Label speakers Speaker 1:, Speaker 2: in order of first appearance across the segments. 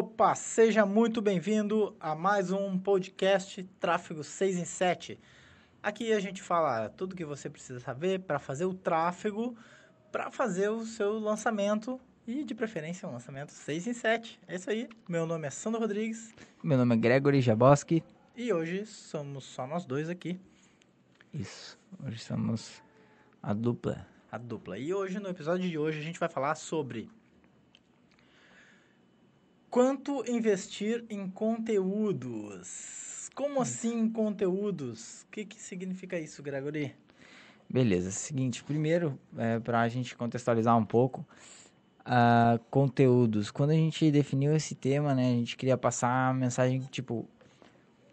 Speaker 1: Opa, seja muito bem-vindo a mais um podcast Tráfego 6 em 7. Aqui a gente fala tudo que você precisa saber para fazer o tráfego, para fazer o seu lançamento e, de preferência, um lançamento 6 em 7. É isso aí. Meu nome é Sandro Rodrigues.
Speaker 2: Meu nome é Gregory Jaboski.
Speaker 1: E hoje somos só nós dois aqui.
Speaker 2: Isso. Hoje somos a dupla.
Speaker 1: A dupla. E hoje, no episódio de hoje, a gente vai falar sobre quanto investir em conteúdos. Como assim conteúdos? O que, que significa isso, Gregory?
Speaker 2: Beleza. Seguinte, primeiro, é, para a gente contextualizar um pouco, uh, conteúdos. Quando a gente definiu esse tema, né, a gente queria passar a mensagem tipo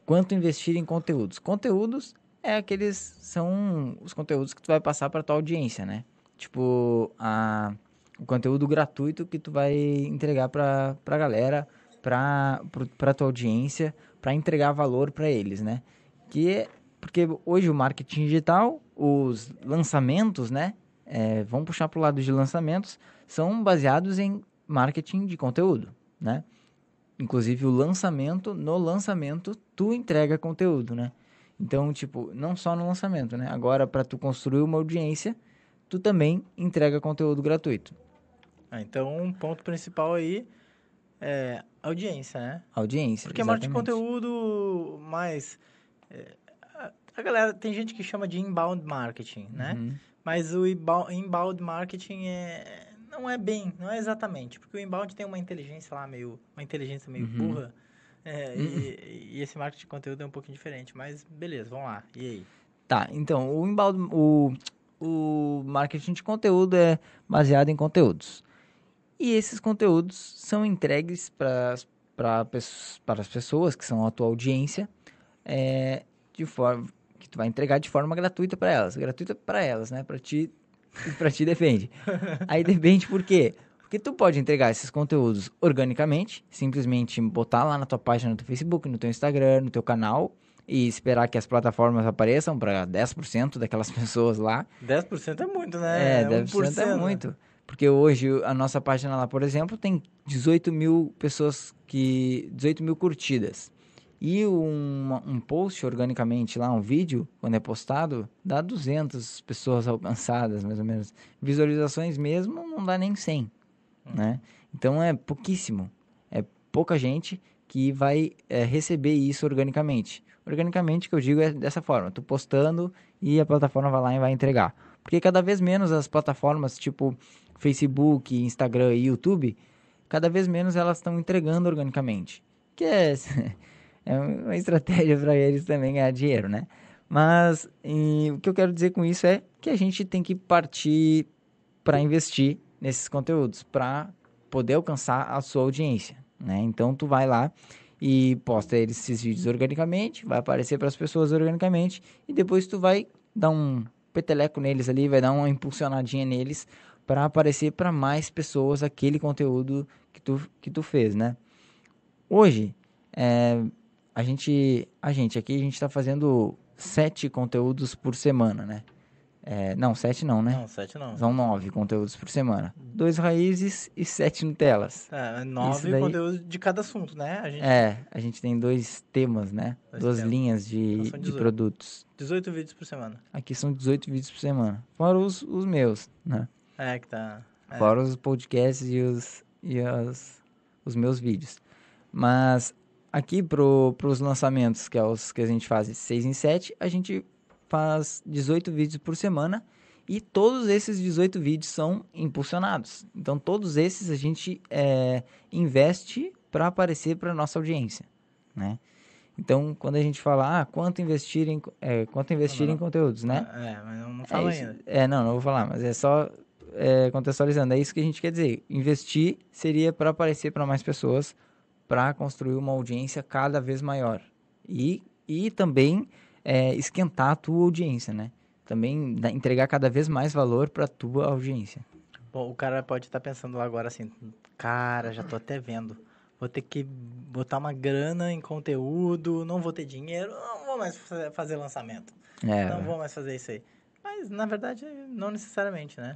Speaker 2: quanto investir em conteúdos. Conteúdos é aqueles são os conteúdos que tu vai passar para tua audiência, né? Tipo, a o conteúdo gratuito que tu vai entregar para a galera, para para tua audiência, para entregar valor para eles, né? Que é, porque hoje o marketing digital, os lançamentos, né? É, vamos puxar para o lado de lançamentos, são baseados em marketing de conteúdo, né? Inclusive o lançamento, no lançamento tu entrega conteúdo, né? Então, tipo, não só no lançamento, né? Agora para tu construir uma audiência, tu também entrega conteúdo gratuito.
Speaker 1: Ah, então, um ponto principal aí é audiência, né?
Speaker 2: Audiência,
Speaker 1: Porque exatamente. marketing de conteúdo mais... É, a, a galera, tem gente que chama de inbound marketing, né? Uhum. Mas o inbound marketing é não é bem, não é exatamente, porque o inbound tem uma inteligência lá meio, uma inteligência meio uhum. burra, é, uhum. e, e, esse marketing de conteúdo é um pouquinho diferente, mas beleza, vamos lá, e aí?
Speaker 2: Tá, então, o inbound, o, o marketing de conteúdo é baseado em conteúdos, e esses conteúdos são entregues para as pessoas que são a tua audiência, é, de forma que tu vai entregar de forma gratuita para elas, gratuita para elas, né? Para ti para ti depende. Aí depende por quê? Porque tu pode entregar esses conteúdos organicamente, simplesmente botar lá na tua página, no teu Facebook, no teu Instagram, no teu canal e esperar que as plataformas apareçam para 10% daquelas pessoas lá.
Speaker 1: 10% é muito, né?
Speaker 2: É, 10% 1%, é muito. Porque hoje a nossa página lá, por exemplo, tem 18 mil pessoas que. 18 mil curtidas. E um, um post organicamente lá, um vídeo, quando é postado, dá 200 pessoas alcançadas, mais ou menos. Visualizações mesmo não dá nem 100, hum. né? Então é pouquíssimo. É pouca gente que vai é, receber isso organicamente. Organicamente, que eu digo, é dessa forma. Tu postando e a plataforma vai lá e vai entregar. Porque cada vez menos as plataformas, tipo Facebook, Instagram e YouTube, cada vez menos elas estão entregando organicamente. Que é... é uma estratégia para eles também ganhar dinheiro, né? Mas o que eu quero dizer com isso é que a gente tem que partir para investir nesses conteúdos, para poder alcançar a sua audiência, né? Então tu vai lá e posta esses vídeos organicamente, vai aparecer para as pessoas organicamente e depois tu vai dar um peteleco neles ali, vai dar uma impulsionadinha neles para aparecer para mais pessoas aquele conteúdo que tu, que tu fez, né? Hoje, é, a gente, a gente aqui, a gente está fazendo sete conteúdos por semana, né? É, não, sete não, né?
Speaker 1: Não, sete não.
Speaker 2: São nove conteúdos por semana. Dois raízes e sete Nutelas.
Speaker 1: É, nove daí... conteúdos de cada assunto, né?
Speaker 2: A gente... É, a gente tem dois temas, né? Dois Duas temas. linhas de, então de produtos.
Speaker 1: 18 vídeos por semana.
Speaker 2: Aqui são 18 vídeos por semana. Fora os, os meus, né?
Speaker 1: É, que tá... É.
Speaker 2: Fora os podcasts e os, e as, os meus vídeos. Mas Aqui para os lançamentos, que é os que a gente faz 6 em 7, a gente faz 18 vídeos por semana e todos esses 18 vídeos são impulsionados. Então, todos esses a gente é, investe para aparecer para nossa audiência, né? Então, quando a gente fala, ah, quanto investir em, é, quanto investir não, em conteúdos, né?
Speaker 1: É, mas não, não fala
Speaker 2: é
Speaker 1: ainda.
Speaker 2: É, não, não vou falar, mas é só é, contextualizando. É isso que a gente quer dizer. Investir seria para aparecer para mais pessoas para construir uma audiência cada vez maior. E, e também é, esquentar a tua audiência, né? Também entregar cada vez mais valor para a tua audiência.
Speaker 1: Bom, o cara pode estar tá pensando lá agora assim, cara, já tô até vendo. Vou ter que botar uma grana em conteúdo, não vou ter dinheiro, não vou mais fazer lançamento. É, não vou mais fazer isso aí. Mas, na verdade, não necessariamente, né?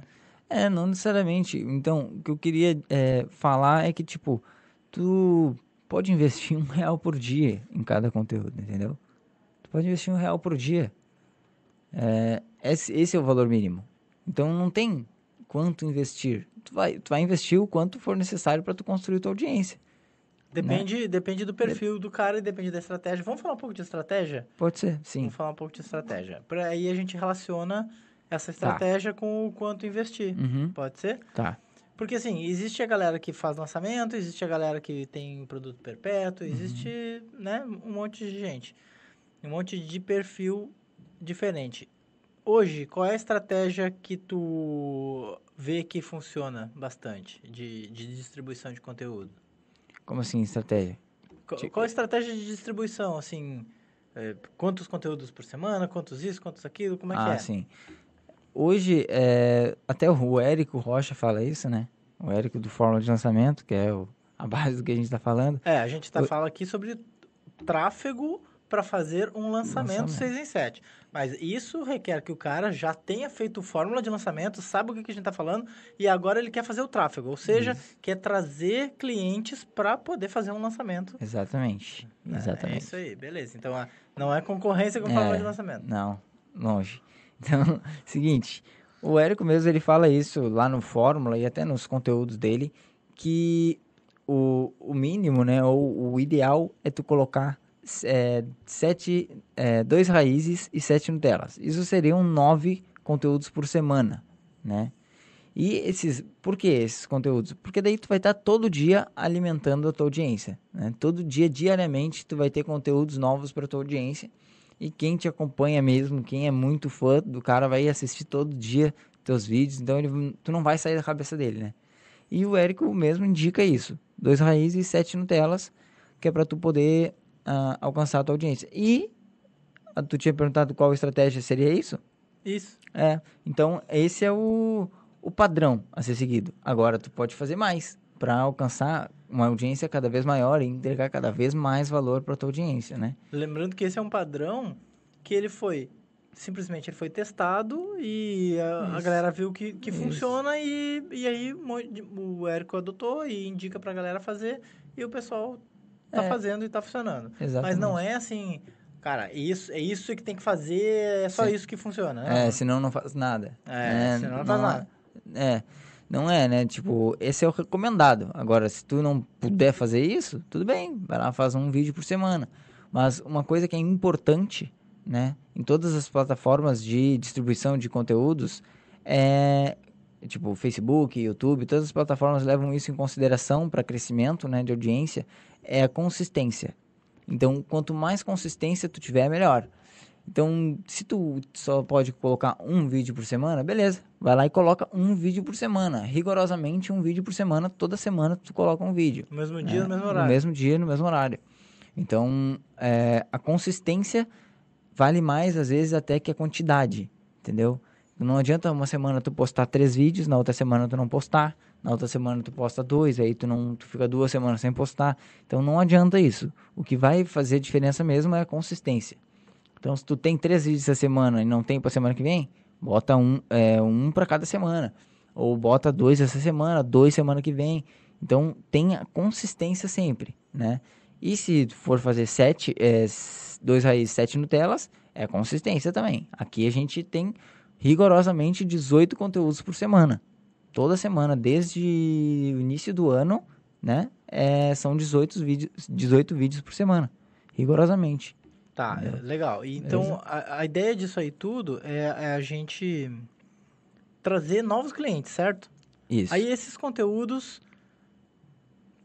Speaker 2: É, não necessariamente. Então, o que eu queria é, falar é que, tipo, tu pode investir um real por dia em cada conteúdo, entendeu? Tu pode investir um real por dia. É, esse, esse é o valor mínimo. Então não tem quanto investir. Tu vai, tu vai investir o quanto for necessário para tu construir tua audiência.
Speaker 1: Depende, né? depende do perfil do cara e depende da estratégia. Vamos falar um pouco de estratégia?
Speaker 2: Pode ser, sim.
Speaker 1: Vamos falar um pouco de estratégia. Por aí a gente relaciona essa tá. estratégia tá. com o quanto investir.
Speaker 2: Uhum.
Speaker 1: Pode ser?
Speaker 2: Tá.
Speaker 1: Porque, assim, existe a galera que faz lançamento, existe a galera que tem produto perpétuo, uhum. existe, né, um monte de gente. Um monte de perfil diferente. Hoje, qual é a estratégia que tu vê que funciona bastante de, de distribuição de conteúdo?
Speaker 2: Como assim, estratégia?
Speaker 1: Qual, tipo... qual a estratégia de distribuição, assim... É, quantos conteúdos por semana, quantos isso, quantos aquilo, como é
Speaker 2: ah,
Speaker 1: que é?
Speaker 2: Ah, sim. Hoje, é, até o Érico Rocha fala isso, né? O Érico do Fórmula de Lançamento, que é o, a base do que a gente está falando.
Speaker 1: É, a gente está falando aqui sobre tráfego para fazer um lançamento, lançamento 6 em 7. Mas isso requer que o cara já tenha feito fórmula de lançamento, sabe o que, que a gente está falando, e agora ele quer fazer o tráfego. Ou seja, isso. quer trazer clientes para poder fazer um lançamento.
Speaker 2: Exatamente. É, Exatamente.
Speaker 1: É isso aí, beleza. Então, não é concorrência com é, fórmula de lançamento.
Speaker 2: Não, longe. Então, seguinte, o Érico mesmo ele fala isso lá no Fórmula e até nos conteúdos dele, que o, o mínimo, né, ou o ideal é tu colocar é, sete, é, dois raízes e sete Nutellas. Isso seriam nove conteúdos por semana, né? E esses, por que esses conteúdos? Porque daí tu vai estar todo dia alimentando a tua audiência, né? Todo dia, diariamente, tu vai ter conteúdos novos para tua audiência. E quem te acompanha mesmo, quem é muito fã do cara, vai assistir todo dia teus vídeos, então ele, tu não vai sair da cabeça dele, né? E o Érico mesmo indica isso: dois raízes e sete Nutellas, que é para tu poder uh, alcançar a tua audiência. E uh, tu tinha perguntado qual estratégia seria isso?
Speaker 1: Isso.
Speaker 2: É. Então, esse é o, o padrão a ser seguido. Agora, tu pode fazer mais para alcançar uma audiência cada vez maior e entregar cada vez mais valor para tua audiência, né?
Speaker 1: Lembrando que esse é um padrão que ele foi simplesmente ele foi testado e a, a galera viu que, que funciona e, e aí o Érico adotou e indica para a galera fazer e o pessoal tá é. fazendo e tá funcionando.
Speaker 2: Exatamente.
Speaker 1: Mas não é assim, cara, isso, é isso que tem que fazer, é só Sim. isso que funciona.
Speaker 2: Né? É, senão não faz nada.
Speaker 1: É, é senão não faz não, nada.
Speaker 2: É, não é, né? Tipo, esse é o recomendado. Agora, se tu não puder fazer isso, tudo bem, vai lá, faz um vídeo por semana. Mas uma coisa que é importante, né, em todas as plataformas de distribuição de conteúdos, é tipo Facebook, YouTube, todas as plataformas levam isso em consideração para crescimento, né, de audiência, é a consistência. Então, quanto mais consistência tu tiver, melhor. Então, se tu só pode colocar um vídeo por semana, beleza. Vai lá e coloca um vídeo por semana. Rigorosamente um vídeo por semana. Toda semana tu coloca um vídeo.
Speaker 1: No mesmo dia, é, no mesmo horário.
Speaker 2: No mesmo dia, no mesmo horário. Então, é, a consistência vale mais, às vezes, até que a quantidade. Entendeu? Não adianta uma semana tu postar três vídeos, na outra semana tu não postar. Na outra semana tu posta dois, aí tu não tu fica duas semanas sem postar. Então não adianta isso. O que vai fazer diferença mesmo é a consistência. Então se tu tem três vídeos essa semana e não tem para semana que vem, bota um, é, um para cada semana. Ou bota dois essa semana, dois semana que vem. Então tenha consistência sempre, né? E se for fazer sete, é, dois raízes, sete Nutelas, é consistência também. Aqui a gente tem rigorosamente 18 conteúdos por semana toda semana, desde o início do ano, né? É, são 18 vídeos, 18 vídeos por semana, rigorosamente.
Speaker 1: Tá, é. legal. Então, a, a, ideia disso aí tudo é, é, a gente trazer novos clientes, certo?
Speaker 2: Isso.
Speaker 1: Aí esses conteúdos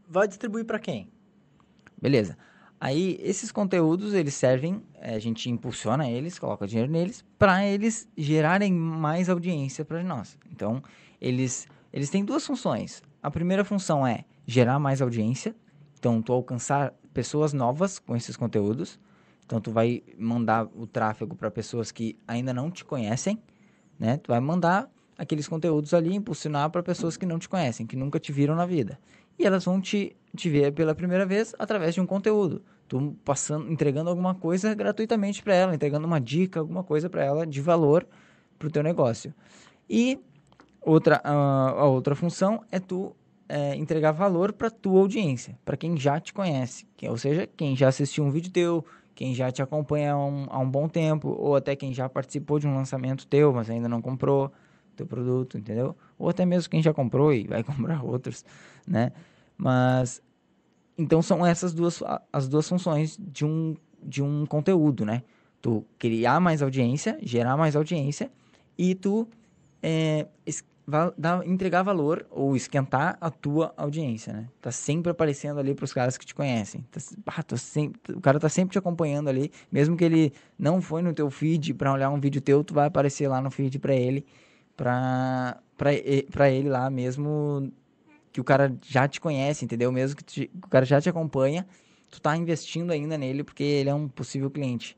Speaker 1: vai distribuir para quem?
Speaker 2: Beleza. Aí esses conteúdos eles servem, é, a gente impulsiona eles, coloca dinheiro neles para eles gerarem mais audiência para nós. Então eles, eles têm duas funções. A primeira função é gerar mais audiência, então tu alcançar pessoas novas com esses conteúdos. Então tu vai mandar o tráfego para pessoas que ainda não te conhecem, né? Tu vai mandar aqueles conteúdos ali impulsionar para pessoas que não te conhecem, que nunca te viram na vida. E elas vão te, te ver pela primeira vez através de um conteúdo. Tu passando, entregando alguma coisa gratuitamente para ela, entregando uma dica, alguma coisa para ela de valor para o teu negócio. E Outra, a, outra função é tu é, entregar valor para tua audiência, para quem já te conhece, que, ou seja, quem já assistiu um vídeo teu, quem já te acompanha há um, há um bom tempo, ou até quem já participou de um lançamento teu, mas ainda não comprou teu produto, entendeu? Ou até mesmo quem já comprou e vai comprar outros, né? Mas então são essas duas as duas funções de um de um conteúdo, né? Tu criar mais audiência, gerar mais audiência e tu é, dar, entregar valor ou esquentar a tua audiência, né? Tá sempre aparecendo ali para os caras que te conhecem. Tá, ah, sempre, o cara tá sempre te acompanhando ali, mesmo que ele não foi no teu feed para olhar um vídeo teu, tu vai aparecer lá no feed para ele, para para ele lá mesmo que o cara já te conhece, entendeu? Mesmo que, te, que o cara já te acompanha, tu tá investindo ainda nele porque ele é um possível cliente.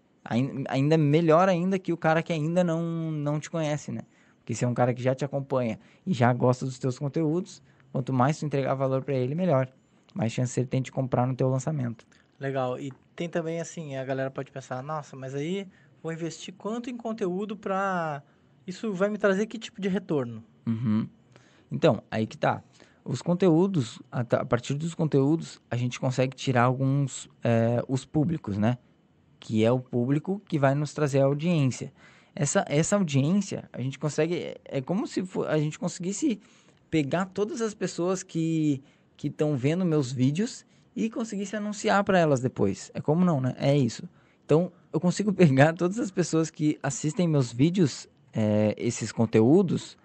Speaker 2: Ainda melhor ainda que o cara que ainda não não te conhece, né? Porque se é um cara que já te acompanha e já gosta dos teus conteúdos, quanto mais tu entregar valor para ele, melhor. Mais chance ele tem de comprar no teu lançamento.
Speaker 1: Legal. E tem também assim, a galera pode pensar, nossa, mas aí vou investir quanto em conteúdo para isso vai me trazer que tipo de retorno?
Speaker 2: Uhum. Então, aí que tá. Os conteúdos, a, partir dos conteúdos, a gente consegue tirar alguns, é, os públicos, né? Que é o público que vai nos trazer a audiência essa, essa audiência, a gente consegue. É, é como se for, a gente conseguisse pegar todas as pessoas que estão vendo meus vídeos e conseguisse anunciar para elas depois. É como não, né? É isso. Então, eu consigo pegar todas as pessoas que assistem meus vídeos, é, esses conteúdos,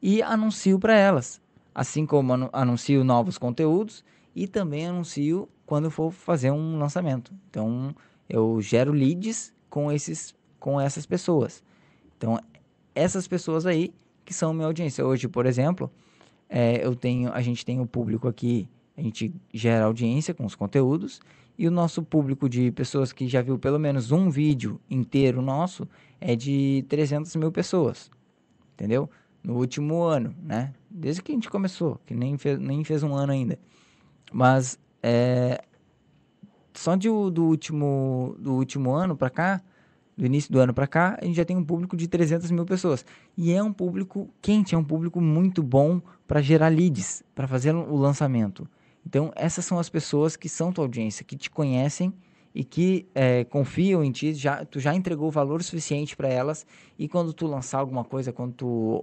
Speaker 2: e anuncio para elas. Assim como anuncio novos conteúdos e também anuncio quando for fazer um lançamento. Então, eu gero leads com, esses, com essas pessoas. Então, essas pessoas aí que são minha audiência. Hoje, por exemplo, é, eu tenho, a gente tem o público aqui, a gente gera audiência com os conteúdos e o nosso público de pessoas que já viu pelo menos um vídeo inteiro nosso é de 300 mil pessoas, entendeu? No último ano, né? Desde que a gente começou, que nem fez, nem fez um ano ainda. Mas é, só de, do, último, do último ano para cá, do início do ano para cá, a gente já tem um público de 300 mil pessoas. E é um público quente, é um público muito bom para gerar leads, para fazer o lançamento. Então, essas são as pessoas que são tua audiência, que te conhecem e que é, confiam em ti, já, tu já entregou valor suficiente para elas e quando tu lançar alguma coisa, quando tu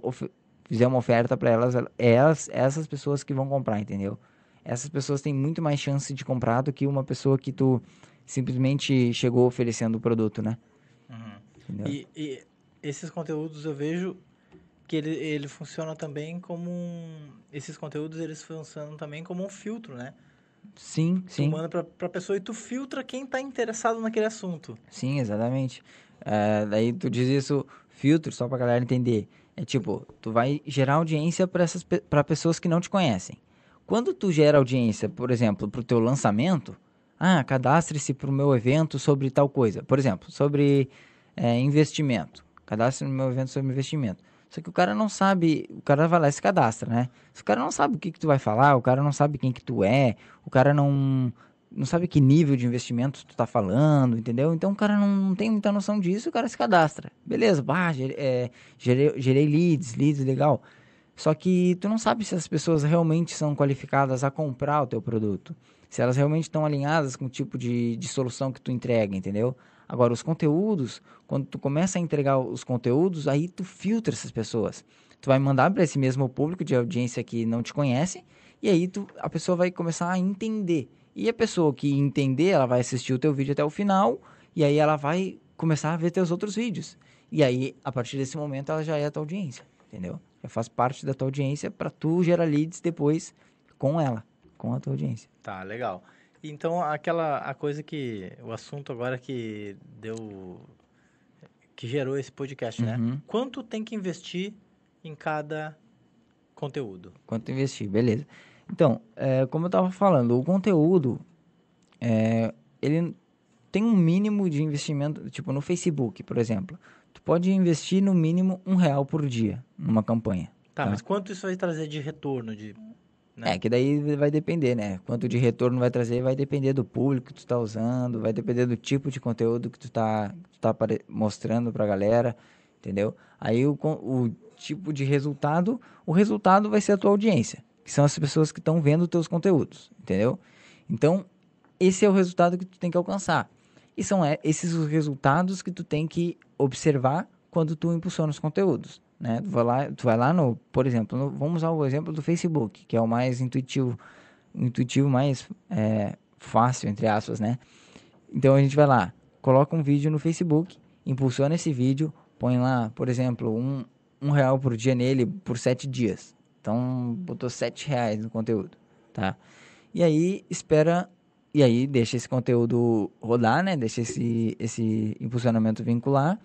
Speaker 2: fizer uma oferta para elas, é elas, essas pessoas que vão comprar, entendeu? Essas pessoas têm muito mais chance de comprar do que uma pessoa que tu simplesmente chegou oferecendo o produto, né?
Speaker 1: Uhum. E, e, esses conteúdos eu vejo que ele, ele funciona também como um... Esses conteúdos, eles funcionam também como um filtro, né?
Speaker 2: Sim, tu sim.
Speaker 1: Tu manda pra, pra pessoa e tu filtra quem tá interessado naquele assunto.
Speaker 2: Sim, exatamente. É, daí tu diz isso, filtro, só pra galera entender. É tipo, tu vai gerar audiência para essas para pessoas que não te conhecem. Quando tu gera audiência, por exemplo, pro teu lançamento, ah, cadastre-se para o meu evento sobre tal coisa. Por exemplo, sobre é, investimento. Cadastre no meu evento sobre investimento. Só que o cara não sabe, o cara vai lá e se cadastra, né? Se o cara não sabe o que, que tu vai falar, o cara não sabe quem que tu é, o cara não, não sabe que nível de investimento tu tá falando, entendeu? Então o cara não, não tem muita noção disso, o cara se cadastra. Beleza, bah, gerei, é, gerei, gerei leads, leads, legal. Só que tu não sabe se as pessoas realmente são qualificadas a comprar o teu produto se elas realmente estão alinhadas com o tipo de, de solução que tu entrega, entendeu? Agora, os conteúdos, quando tu começa a entregar os conteúdos, aí tu filtra essas pessoas. Tu vai mandar para esse mesmo público de audiência que não te conhece, e aí tu, a pessoa vai começar a entender. E a pessoa que entender, ela vai assistir o teu vídeo até o final, e aí ela vai começar a ver teus outros vídeos. E aí, a partir desse momento, ela já é a tua audiência, entendeu? Já faz parte da tua audiência para tu gerar leads depois com ela com a tua audiência.
Speaker 1: Tá, legal. Então, aquela a coisa que o assunto agora que deu que gerou esse podcast, né? uhum. Quanto tem que investir em cada conteúdo?
Speaker 2: Quanto investir, beleza. Então, é, como eu estava falando, o conteúdo é, ele tem um mínimo de investimento, tipo no Facebook, por exemplo. Tu pode investir no mínimo um real por dia numa campanha.
Speaker 1: Tá, tá? mas quanto isso vai trazer de retorno, de né?
Speaker 2: É, que daí vai depender, né? Quanto de retorno vai trazer vai depender do público que tu está usando, vai depender do tipo de conteúdo que tu está tá mostrando para a galera, entendeu? Aí o, o tipo de resultado, o resultado vai ser a tua audiência, que são as pessoas que estão vendo teus conteúdos, entendeu? Então, esse é o resultado que tu tem que alcançar. E são é, esses os resultados que tu tem que observar quando tu impulsiona os conteúdos, né? Tu vai lá, tu vai lá no, por exemplo, no, vamos usar o exemplo do Facebook, que é o mais intuitivo, intuitivo mais é, fácil, entre aspas, né? Então a gente vai lá, coloca um vídeo no Facebook, impulsiona esse vídeo, põe lá, por exemplo, um, um real por dia nele por sete dias. Então botou sete reais no conteúdo, tá? E aí espera e aí deixa esse conteúdo rodar, né? Deixa esse, esse impulsionamento vincular,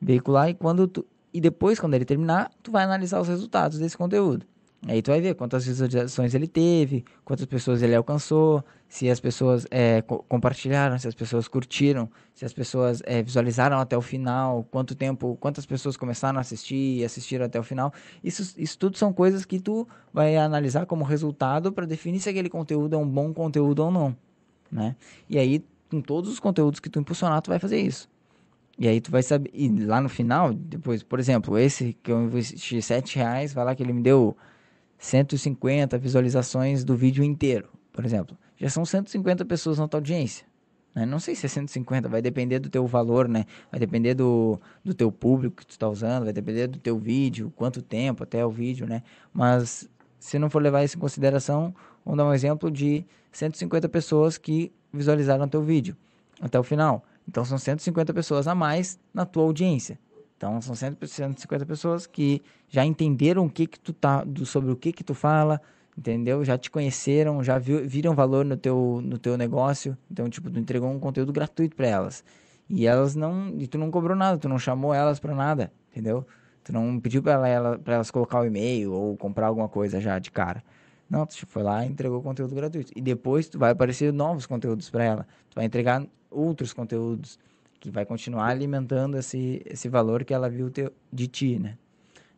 Speaker 2: veicular e quando tu, e depois quando ele terminar, tu vai analisar os resultados desse conteúdo. Aí tu vai ver quantas visualizações ele teve, quantas pessoas ele alcançou, se as pessoas é, co compartilharam, se as pessoas curtiram, se as pessoas é, visualizaram até o final, quanto tempo, quantas pessoas começaram a assistir e assistiram até o final. Isso, isso tudo são coisas que tu vai analisar como resultado para definir se aquele conteúdo é um bom conteúdo ou não, né? E aí, com todos os conteúdos que tu impulsionar, tu vai fazer isso. E aí tu vai saber, e lá no final, depois, por exemplo, esse que eu investi 7 reais, vai lá que ele me deu 150 visualizações do vídeo inteiro, por exemplo. Já são 150 pessoas na tua audiência. Né? Não sei se é 150, vai depender do teu valor, né? Vai depender do, do teu público que tu está usando, vai depender do teu vídeo, quanto tempo até o vídeo, né? Mas se não for levar isso em consideração, vamos dar um exemplo de 150 pessoas que visualizaram teu vídeo até o final. Então são 150 pessoas a mais na tua audiência. Então são 150 pessoas que já entenderam o que que tu tá, do, sobre o que que tu fala, entendeu? Já te conheceram, já viu, viram valor no teu, no teu negócio. Então, tipo, tu entregou um conteúdo gratuito para elas. E elas não, e tu não cobrou nada, tu não chamou elas para nada, entendeu? Tu não pediu para ela, pra elas colocar o e-mail ou comprar alguma coisa já de cara. Não, tu foi lá e entregou conteúdo gratuito. E depois tu vai aparecer novos conteúdos para ela. Tu vai entregar outros conteúdos que vai continuar alimentando esse, esse valor que ela viu teu, de ti, né?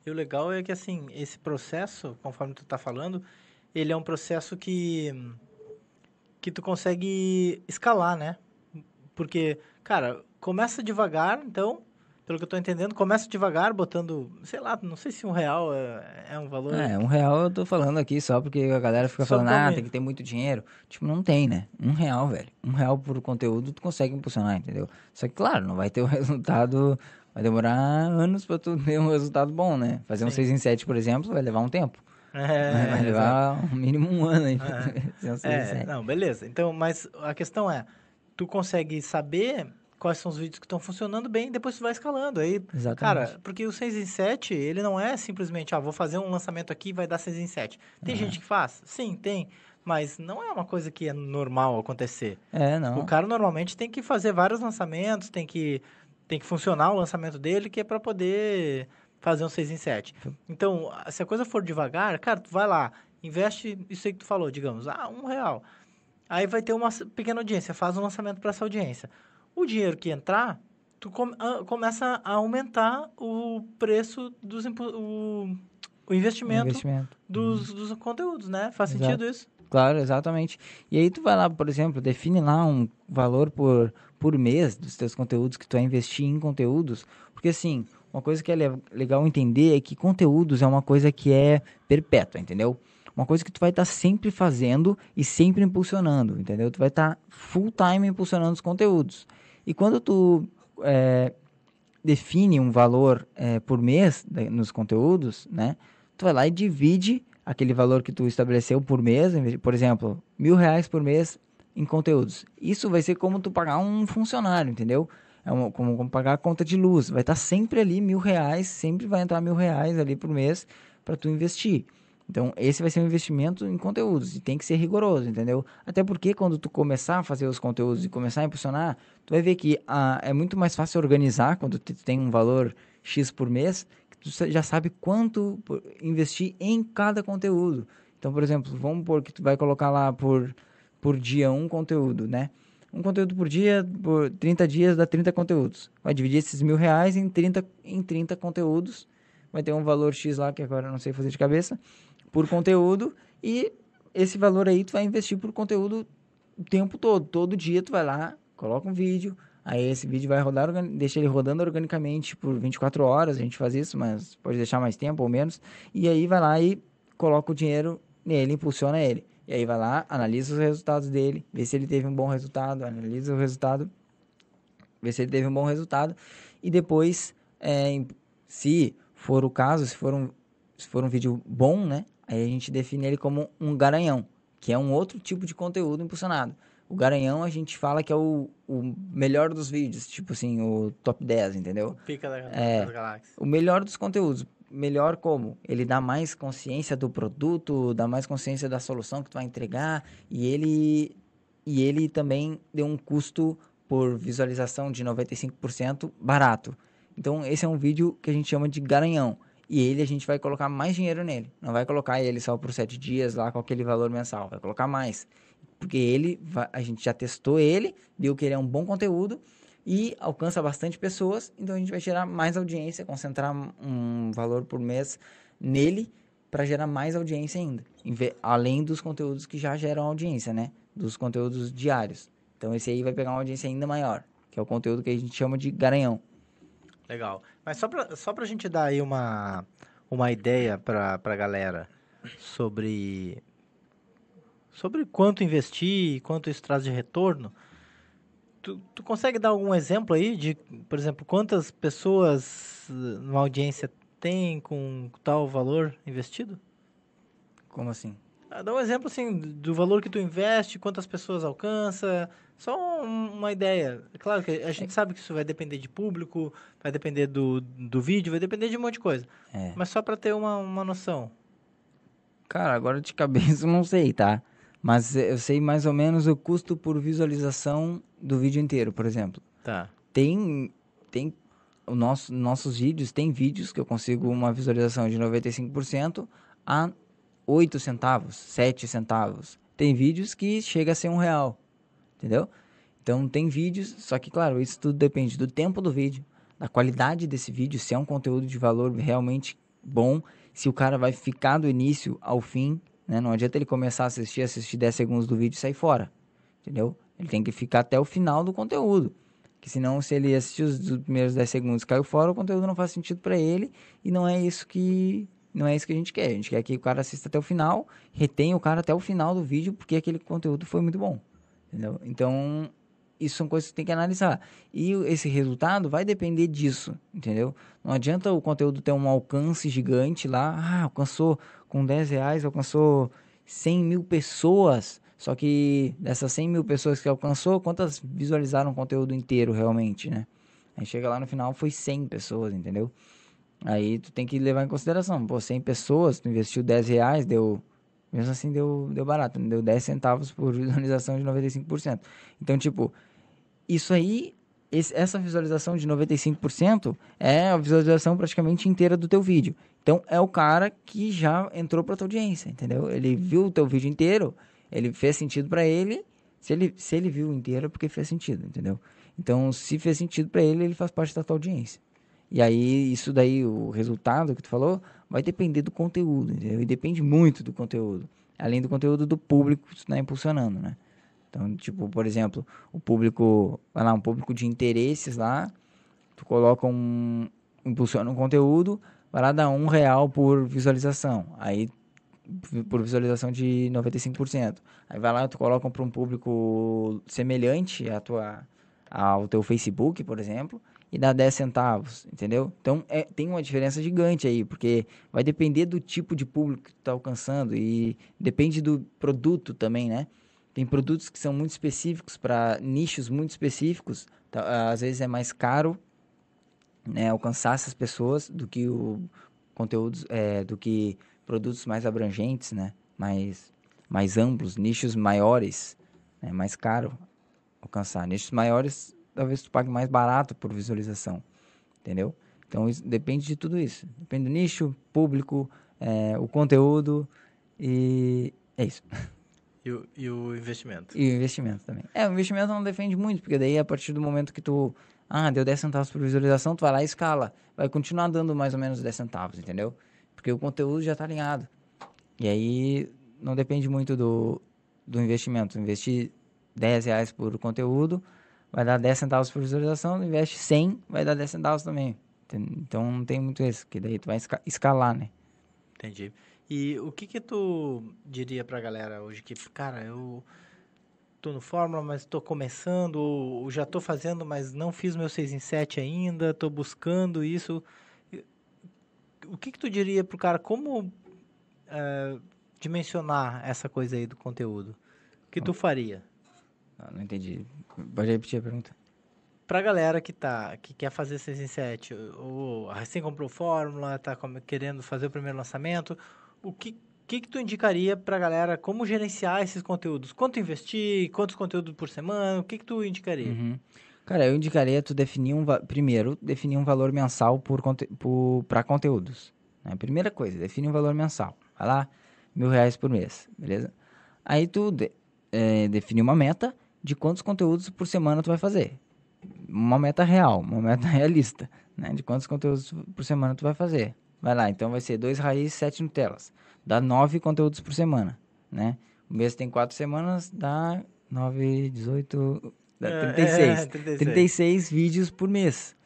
Speaker 1: E o legal é que, assim, esse processo, conforme tu tá falando, ele é um processo que, que tu consegue escalar, né? Porque, cara, começa devagar, então, pelo que eu tô entendendo, começa devagar, botando, sei lá, não sei se um real é, é um valor.
Speaker 2: É, um real eu tô falando aqui só porque a galera fica só falando, ah, tem que ter muito dinheiro. Tipo, não tem, né? Um real, velho. Um real por conteúdo tu consegue impulsionar, entendeu? Só que, claro, não vai ter o resultado. Vai demorar anos pra tu ter um resultado bom, né? Fazer Sim. um 6 em 7, por exemplo, vai levar um tempo. É, vai levar no mínimo um ano aí.
Speaker 1: É. é não, beleza. Então, mas a questão é, tu consegue saber quais são os vídeos que estão funcionando bem, e depois tu vai escalando. Aí, Exatamente. cara, porque o 6 em 7, ele não é simplesmente, ah, vou fazer um lançamento aqui e vai dar 6 em 7. Tem uhum. gente que faz? Sim, tem. Mas não é uma coisa que é normal acontecer.
Speaker 2: É, não.
Speaker 1: O cara normalmente tem que fazer vários lançamentos, tem que, tem que funcionar o lançamento dele, que é para poder fazer um 6 em 7. Então, se a coisa for devagar, cara, tu vai lá, investe isso aí que tu falou, digamos, ah, um real. Aí vai ter uma pequena audiência, faz um lançamento para essa audiência. O dinheiro que entrar, tu come, a, começa a aumentar o preço dos o, o investimento,
Speaker 2: investimento.
Speaker 1: Dos, hum. dos conteúdos, né? Faz Exato. sentido isso?
Speaker 2: Claro, exatamente. E aí tu vai lá, por exemplo, define lá um valor por, por mês dos teus conteúdos que tu vai investir em conteúdos, porque assim, uma coisa que é legal entender é que conteúdos é uma coisa que é perpétua, entendeu? Uma coisa que tu vai estar tá sempre fazendo e sempre impulsionando, entendeu? Tu vai estar tá full time impulsionando os conteúdos. E quando tu é, define um valor é, por mês de, nos conteúdos, né? Tu vai lá e divide aquele valor que tu estabeleceu por mês, por exemplo, mil reais por mês em conteúdos. Isso vai ser como tu pagar um funcionário, entendeu? É uma, como, como pagar a conta de luz. Vai estar sempre ali mil reais, sempre vai entrar mil reais ali por mês para tu investir. Então, esse vai ser um investimento em conteúdos e tem que ser rigoroso, entendeu? Até porque quando tu começar a fazer os conteúdos e começar a impulsionar, tu vai ver que ah, é muito mais fácil organizar quando tu tem um valor X por mês, que tu já sabe quanto investir em cada conteúdo. Então, por exemplo, vamos por que tu vai colocar lá por, por dia um conteúdo, né? Um conteúdo por dia, por 30 dias dá 30 conteúdos. Vai dividir esses mil reais em 30, em 30 conteúdos. Vai ter um valor X lá, que agora eu não sei fazer de cabeça por conteúdo e esse valor aí tu vai investir por conteúdo o tempo todo. Todo dia tu vai lá, coloca um vídeo, aí esse vídeo vai rodar, deixa ele rodando organicamente por 24 horas, a gente faz isso, mas pode deixar mais tempo ou menos, e aí vai lá e coloca o dinheiro nele, impulsiona ele. E aí vai lá, analisa os resultados dele, vê se ele teve um bom resultado, analisa o resultado, vê se ele teve um bom resultado. E depois, é, se for o caso, se for, um, se for um vídeo bom, né? Aí a gente define ele como um garanhão, que é um outro tipo de conteúdo impulsionado. O garanhão a gente fala que é o, o melhor dos vídeos, tipo assim, o top 10, entendeu? O
Speaker 1: pica da,
Speaker 2: é,
Speaker 1: da galáxia.
Speaker 2: O melhor dos conteúdos. Melhor como? Ele dá mais consciência do produto, dá mais consciência da solução que tu vai entregar e ele, e ele também deu um custo por visualização de 95% barato. Então, esse é um vídeo que a gente chama de garanhão. E ele, a gente vai colocar mais dinheiro nele. Não vai colocar ele só por sete dias lá com aquele valor mensal. Vai colocar mais. Porque ele, a gente já testou ele, viu que ele é um bom conteúdo e alcança bastante pessoas, então a gente vai gerar mais audiência, concentrar um valor por mês nele para gerar mais audiência ainda, além dos conteúdos que já geram audiência, né? Dos conteúdos diários. Então esse aí vai pegar uma audiência ainda maior, que é o conteúdo que a gente chama de garanhão.
Speaker 1: Legal. Mas só para só a gente dar aí uma, uma ideia para a galera sobre, sobre quanto investir, quanto isso traz de retorno, Tu, tu consegue dar algum exemplo aí de, por exemplo, quantas pessoas numa audiência tem com tal valor investido?
Speaker 2: Como assim?
Speaker 1: Ah, dá um exemplo assim do valor que tu investe, quantas pessoas alcança, só uma ideia. É claro que a gente sabe que isso vai depender de público, vai depender do, do vídeo, vai depender de um monte de coisa. É. Mas só para ter uma, uma noção.
Speaker 2: Cara, agora de cabeça eu não sei, tá? Mas eu sei mais ou menos o custo por visualização do vídeo inteiro, por exemplo.
Speaker 1: Tá.
Speaker 2: Tem, tem o nosso, nossos vídeos, tem vídeos que eu consigo uma visualização de 95% a 8 centavos, 7 centavos. Tem vídeos que chega a ser um real, entendeu? Então tem vídeos, só que claro, isso tudo depende do tempo do vídeo, da qualidade desse vídeo, se é um conteúdo de valor realmente bom, se o cara vai ficar do início ao fim, né? Não adianta ele começar a assistir, assistir 10 segundos do vídeo e sair fora. Entendeu? Ele tem que ficar até o final do conteúdo. Que senão, se ele assistir os primeiros 10 segundos e caiu fora, o conteúdo não faz sentido para ele. E não é isso que. Não é isso que a gente quer. A gente quer que o cara assista até o final, retenha o cara até o final do vídeo, porque aquele conteúdo foi muito bom. Entendeu? Então, isso são coisas que tem que analisar. E esse resultado vai depender disso, entendeu? Não adianta o conteúdo ter um alcance gigante lá, ah, alcançou com 10 reais, alcançou 100 mil pessoas. Só que dessas 100 mil pessoas que alcançou, quantas visualizaram o conteúdo inteiro realmente, né? Aí chega lá no final, foi 100 pessoas, entendeu? Aí tu tem que levar em consideração, pô, 100 pessoas, tu investiu 10 reais, deu mesmo assim deu, deu barato, deu 10 centavos por visualização de 95%. Então, tipo, isso aí, esse, essa visualização de 95% é a visualização praticamente inteira do teu vídeo. Então, é o cara que já entrou para tua audiência, entendeu? Ele viu o teu vídeo inteiro, ele fez sentido para ele. Se ele, se ele viu inteiro, é porque fez sentido, entendeu? Então, se fez sentido para ele, ele faz parte da tua audiência. E aí, isso daí, o resultado que tu falou, vai depender do conteúdo, entendeu? E depende muito do conteúdo. Além do conteúdo do público que tu está impulsionando, né? Então, tipo, por exemplo, o público, vai lá, um público de interesses lá, tu coloca um, impulsiona um conteúdo, vai lá dar um real por visualização. Aí, por visualização de 95%. Aí vai lá, tu coloca para um público semelhante à tua, ao teu Facebook, por exemplo, e dá 10 centavos, entendeu? Então, é, tem uma diferença gigante aí, porque vai depender do tipo de público que tu tá alcançando e depende do produto também, né? Tem produtos que são muito específicos para nichos muito específicos. Tá, às vezes é mais caro né, alcançar essas pessoas do que o conteúdos, é, do que produtos mais abrangentes, né? Mais, mais amplos, nichos maiores, é né, mais caro alcançar. Nichos maiores, talvez tu pague mais barato por visualização, entendeu? Então isso, depende de tudo isso. Depende do nicho, público, é, o conteúdo e é isso.
Speaker 1: E o, e o investimento.
Speaker 2: E o investimento também. É, o investimento não defende muito, porque daí a partir do momento que tu. Ah, deu 10 centavos por visualização, tu vai lá e escala. Vai continuar dando mais ou menos 10 centavos, entendeu? Porque o conteúdo já está alinhado. E aí não depende muito do, do investimento. Investir 10 reais por conteúdo, vai dar 10 centavos por visualização, investe 100, vai dar 10 centavos também. Então não tem muito isso, porque daí tu vai escalar, né?
Speaker 1: Entendi. E o que que tu diria pra galera hoje que, cara, eu tô no Fórmula, mas tô começando, ou já tô fazendo, mas não fiz meu 6 em 7 ainda, tô buscando isso. O que que tu diria pro cara, como é, dimensionar essa coisa aí do conteúdo? O que tu faria?
Speaker 2: Ah, não entendi. Pode repetir a pergunta.
Speaker 1: Pra galera que tá, que quer fazer 6 em 7, ou recém comprou Fórmula, tá querendo fazer o primeiro lançamento, o que que, que tu indicaria pra galera como gerenciar esses conteúdos? Quanto investir? Quantos conteúdos por semana? O que que tu indicaria?
Speaker 2: Uhum. Cara, eu indicaria tu definir um... Primeiro, definir um valor mensal por, por... para conteúdos. Né? Primeira coisa, define um valor mensal. Vai lá, mil reais por mês, beleza? Aí tu de... eh, define uma meta de quantos conteúdos por semana tu vai fazer. Uma meta real, uma meta realista, né? De quantos conteúdos por semana tu vai fazer. Vai lá, então vai ser dois raiz, sete Nutelas. Dá nove conteúdos por semana, né? O mês tem quatro semanas, dá nove, dezoito, dá
Speaker 1: É,
Speaker 2: 36.
Speaker 1: é, 36.
Speaker 2: 36 vídeos por mês.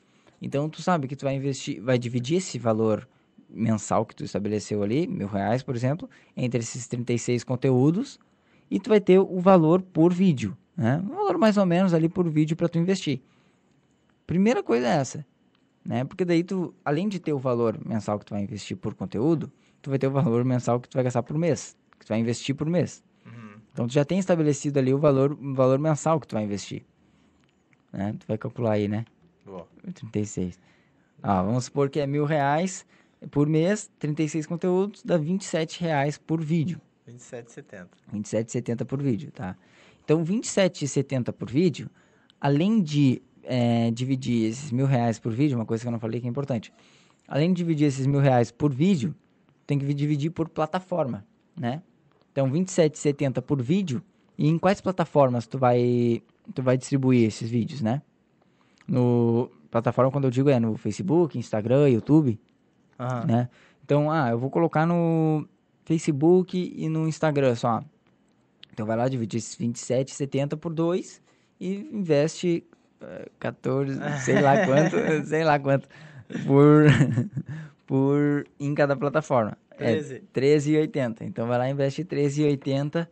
Speaker 2: Então, tu sabe que tu vai investir, vai dividir esse valor mensal que tu estabeleceu ali, mil reais, por exemplo, entre esses 36 conteúdos e tu vai ter o valor por vídeo, né? Um valor mais ou menos ali por vídeo para tu investir. Primeira coisa é essa, né? Porque daí tu, além de ter o valor mensal que tu vai investir por conteúdo, tu vai ter o valor mensal que tu vai gastar por mês, que tu vai investir por mês.
Speaker 1: Uhum.
Speaker 2: Então tu já tem estabelecido ali o valor, o valor mensal que tu vai investir. Né? Tu vai calcular aí, né?
Speaker 1: Boa.
Speaker 2: 36. Ah, vamos supor que é mil reais por mês, 36 conteúdos, dá 27 reais por vídeo.
Speaker 1: 27,70.
Speaker 2: 27,70 por vídeo, tá? Então, 27,70 por vídeo, além de eh, dividir esses mil reais por vídeo, uma coisa que eu não falei que é importante. Além de dividir esses mil reais por vídeo, tem que dividir por plataforma, né? Então, 27,70 por vídeo. E em quais plataformas tu vai, tu vai distribuir esses vídeos, né? No plataforma, quando eu digo, é no Facebook, Instagram, YouTube,
Speaker 1: Aham.
Speaker 2: né? Então, ah, eu vou colocar no Facebook e no Instagram só. Então, vai lá, divide esses 27,70 por 2 e investe eh, 14, sei lá quanto, sei lá quanto, por, por em cada plataforma. É
Speaker 1: 13.
Speaker 2: 13,80. Então, vai lá e investe 13,80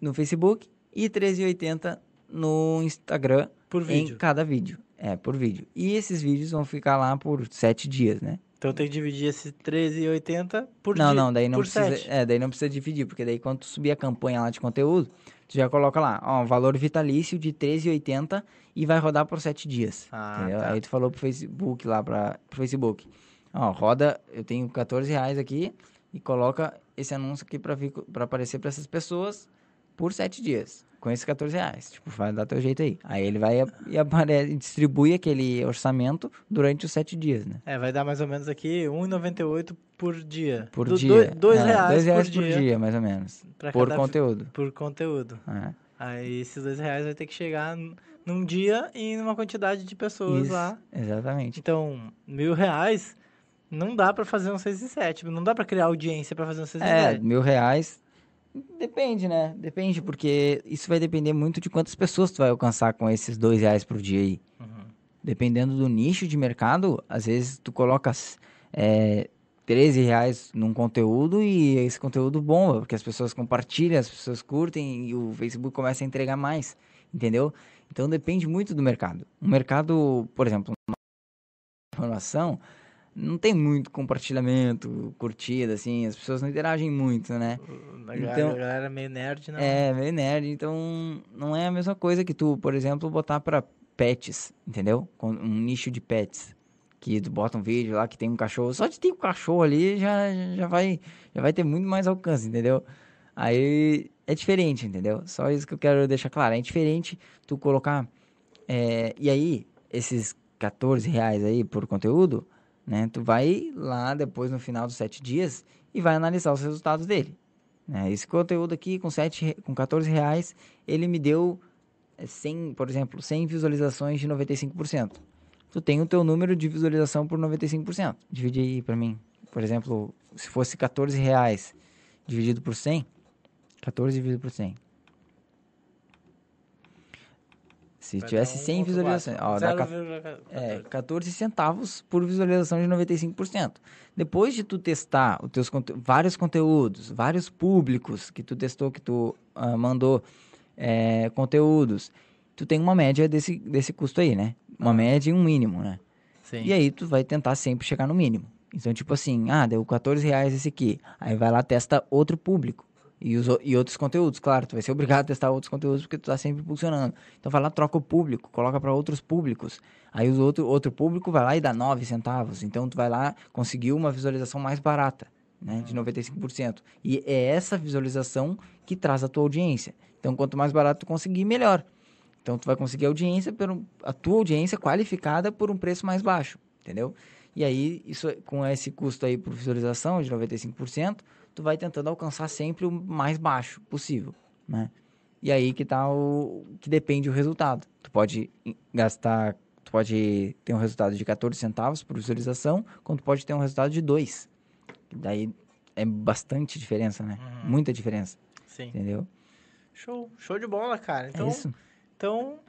Speaker 2: no Facebook e 13,80 no Instagram
Speaker 1: Por
Speaker 2: em
Speaker 1: vídeo.
Speaker 2: cada vídeo. É, por vídeo. E esses vídeos vão ficar lá por 7 dias, né?
Speaker 1: Então tem que dividir esse 13,80 por
Speaker 2: não, não, daí não precisa.
Speaker 1: 7.
Speaker 2: É, daí não precisa dividir, porque daí quando tu subir a campanha lá de conteúdo, tu já coloca lá, ó, um valor vitalício de 13,80 e vai rodar por 7 dias.
Speaker 1: Ah, tá.
Speaker 2: Aí tu falou pro Facebook lá, pra, pro Facebook. Ó, roda, eu tenho 14 reais aqui e coloca esse anúncio aqui pra aparecer pra essas pessoas por 7 dias. Com esses 14 reais. Tipo, vai dar teu jeito aí. Aí ele vai e aparece, distribui aquele orçamento durante os 7 dias, né?
Speaker 1: É, vai dar mais ou menos aqui R$ 1,98 por dia.
Speaker 2: Por
Speaker 1: Do-
Speaker 2: dia.
Speaker 1: dois- dois
Speaker 2: É,
Speaker 1: reais,
Speaker 2: dois reais
Speaker 1: por, dia,
Speaker 2: mais ou menos. Por conteúdo.
Speaker 1: por conteúdo.
Speaker 2: É.
Speaker 1: Aí esses dois reais vai ter que chegar num dia e numa quantidade de pessoas
Speaker 2: Isso,
Speaker 1: lá.
Speaker 2: Exatamente.
Speaker 1: Então, mil reais não dá pra fazer um 6 e 7. Não dá pra criar audiência pra fazer um 6 e
Speaker 2: É,
Speaker 1: 7.
Speaker 2: mil reais. Depende, né? Depende, porque isso vai depender muito de quantas pessoas tu vai alcançar com esses dois reais por dia aí.
Speaker 1: Uhum.
Speaker 2: Dependendo do nicho de mercado, às vezes tu colocas é, 13 reais num conteúdo e esse conteúdo bomba, porque as pessoas compartilham, as pessoas curtem e o Facebook começa a entregar mais, entendeu? Então depende muito do mercado. Um mercado, por exemplo, uma informação, não tem muito compartilhamento, curtida, assim, as pessoas não interagem muito, né?
Speaker 1: A galera,
Speaker 2: Então-
Speaker 1: a galera meio nerd, não.
Speaker 2: É, meio nerd, então não é a mesma coisa que tu, por exemplo, botar pra pets, entendeu? Um nicho de pets. Que tu bota um vídeo lá que tem um cachorro, só de ter um cachorro ali já, já, vai, já vai ter muito mais alcance, entendeu? Aí é diferente, entendeu? Só isso que eu quero deixar claro. É diferente tu colocar. é, e aí, esses 14 reais aí por conteúdo, né? Tu vai lá depois no final dos sete dias e vai analisar os resultados dele. né? Esse conteúdo aqui com, 7, re- com 14 reais, ele me deu é, 100, por exemplo, 100 visualizações de 95%. Tu tem o teu número de visualização por 95%. Divide aí pra mim. Por exemplo, se fosse 14 reais dividido por 100, 14 dividido por 100. Se vai tivesse 100 visualizações, ó, dá é, 14 centavos por visualização de 95%. Depois de tu testar os teus conte vários conteúdos, vários públicos que tu testou, que tu uh, mandou é, conteúdos, tu tem uma média desse, desse custo aí, né? Uma ah. média e um mínimo, né? Sim. E aí tu vai tentar sempre chegar no mínimo. Então, tipo assim, ah, deu 14 reais esse aqui. Aí vai lá, testa outro público. E, os, e outros conteúdos, claro, tu vai ser obrigado a testar outros conteúdos porque tu tá sempre impulsionando. Então vai lá, troca o público, coloca para outros públicos. Aí o outro, outro público vai lá e dá 9 centavos. Então tu vai lá, conseguiu uma visualização mais barata, né, de 95%. E é essa visualização que traz a tua audiência. Então quanto mais barato tu conseguir, melhor. Então tu vai conseguir audiência, a tua audiência qualificada por um preço mais baixo, entendeu? E aí, isso com esse custo aí por visualização de 95%, tu vai tentando alcançar sempre o mais baixo possível, né? E aí que tá o que depende o resultado. Tu pode gastar, tu pode ter um resultado de 14 centavos por visualização, quando tu pode ter um resultado de 2. Daí é bastante diferença, né? Uhum. Muita diferença. Sim. Entendeu?
Speaker 1: Show, show de bola, cara. Então, é isso. Então,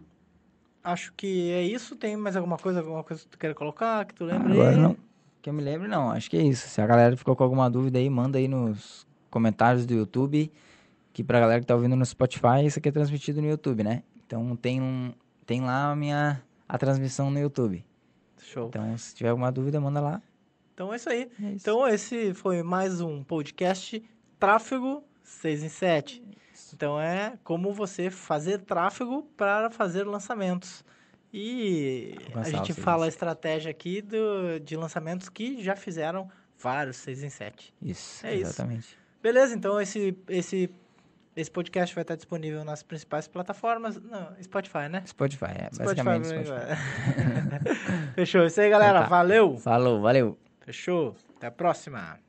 Speaker 1: acho que é isso. Tem mais alguma coisa, alguma coisa que tu quer colocar, que tu lembra
Speaker 2: Agora não. Que eu me lembro, não. Acho que é isso. Se a galera ficou com alguma dúvida aí, manda aí nos comentários do YouTube. Que pra galera que tá ouvindo no Spotify, isso aqui é transmitido no YouTube, né? Então tem, um, tem lá a minha a transmissão no YouTube. Show. Então, se tiver alguma dúvida, manda lá.
Speaker 1: Então é isso aí. É isso. Então esse foi mais um podcast Tráfego 6 em 7. Então é como você fazer tráfego para fazer lançamentos. E a gente fala a estratégia aqui do, de lançamentos que já fizeram vários 6 em 7.
Speaker 2: Isso, é exatamente. Isso.
Speaker 1: Beleza, então esse, esse, esse podcast vai estar disponível nas principais plataformas. Não, Spotify, né?
Speaker 2: Spotify, é. Spotify, basicamente Spotify.
Speaker 1: Fechou. Isso aí, galera. Então tá. Valeu.
Speaker 2: Falou, valeu.
Speaker 1: Fechou. Até a próxima.